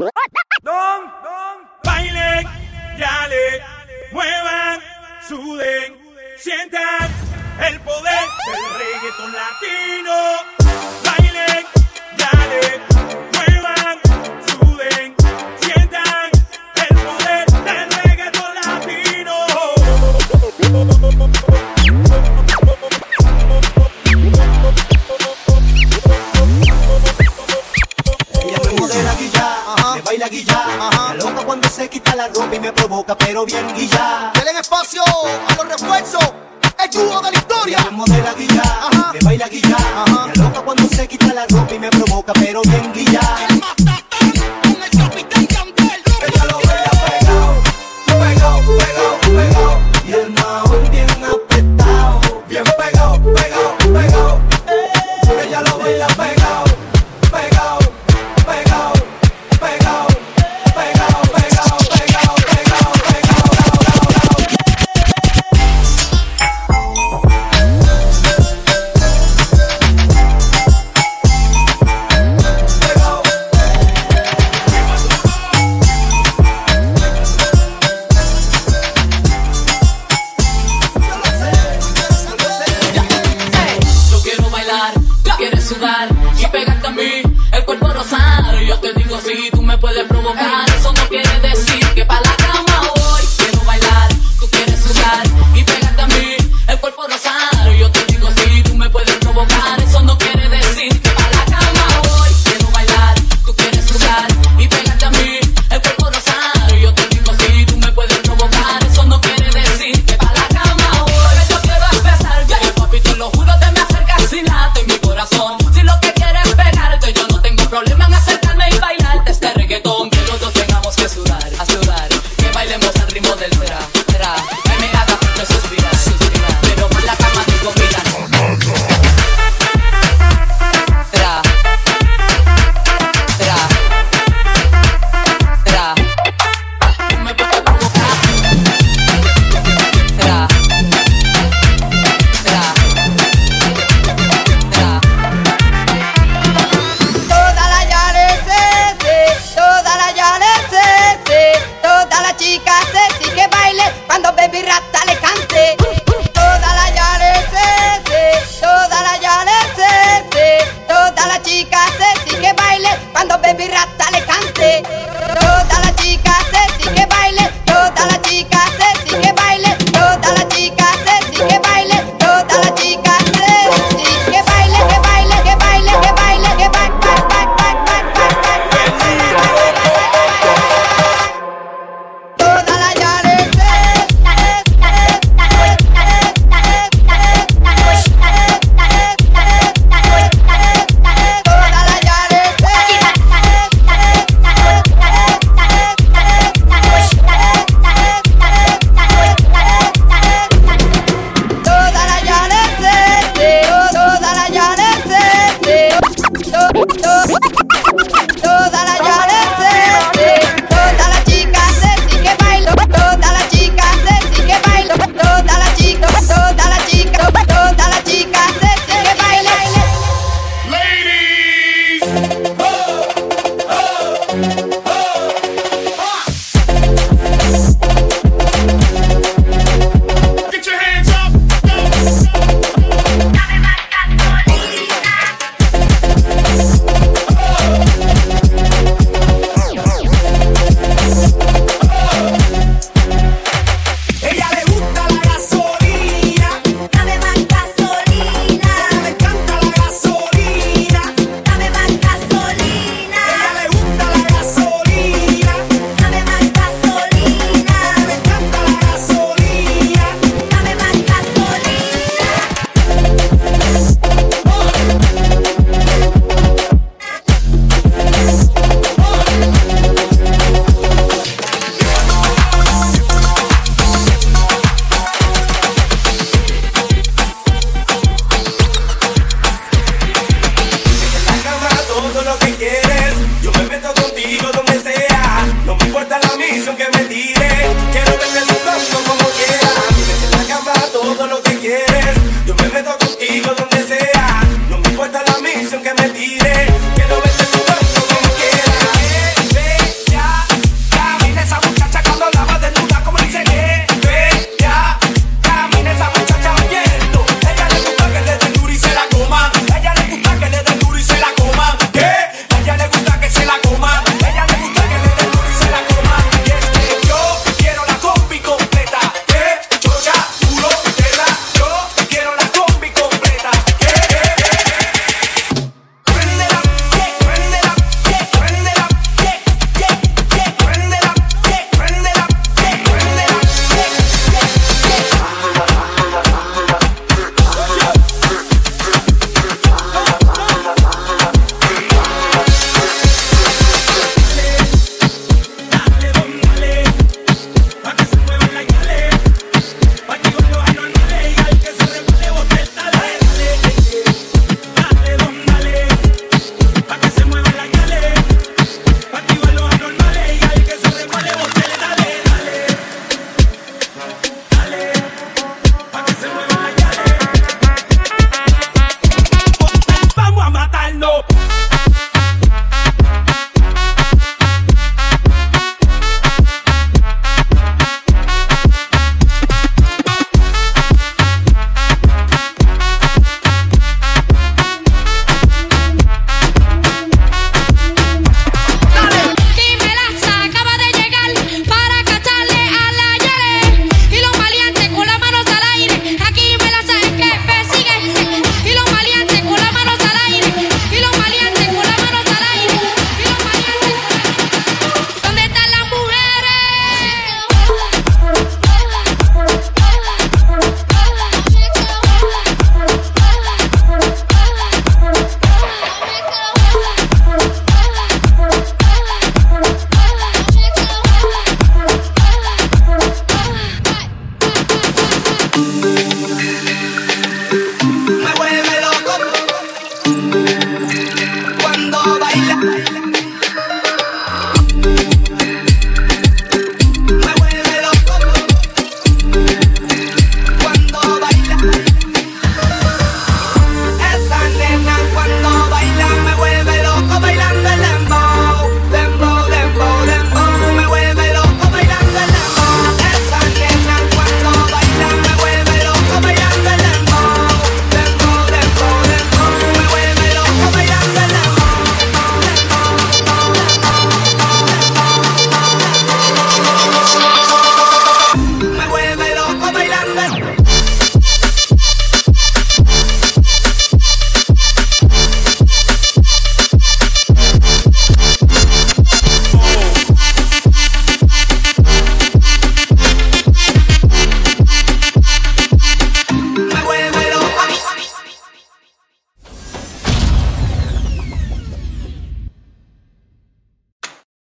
Don, don, bailen, yale, muevan, suden, sientan el poder del reggaetón latino. huele a guilla. Me loca cuando se quita la ropa y me provoca, pero bien guilla. Denle espacio a los refuerzos. El dúo de la historia. Me modela guilla, Ajá. me baila guilla. Me loca cuando se quita la ropa y me provoca, pero bien guilla. ritmo del tra, tra. Ay, me haga suspirar, suspirar. Pero por la cama tengo miras. no.